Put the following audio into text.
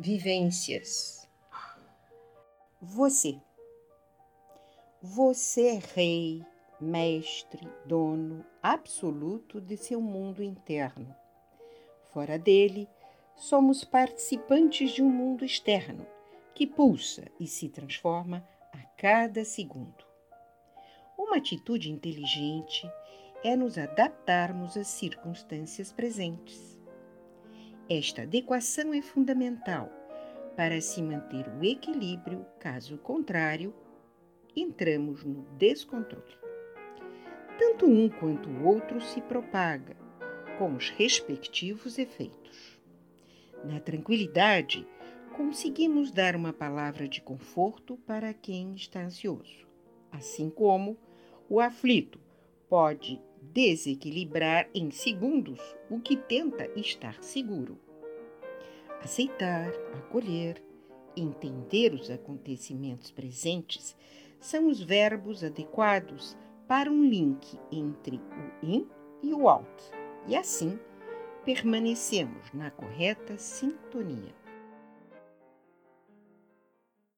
Vivências. Você. Você é rei, mestre, dono absoluto de seu mundo interno. Fora dele, somos participantes de um mundo externo que pulsa e se transforma a cada segundo. Uma atitude inteligente é nos adaptarmos às circunstâncias presentes. Esta adequação é fundamental para se manter o equilíbrio, caso contrário, entramos no descontrole. Tanto um quanto o outro se propaga, com os respectivos efeitos. Na tranquilidade, conseguimos dar uma palavra de conforto para quem está ansioso, assim como o aflito pode desequilibrar em segundos o que tenta estar seguro. Aceitar, acolher, entender os acontecimentos presentes são os verbos adequados para um link entre o in e o out, e assim permanecemos na correta sintonia.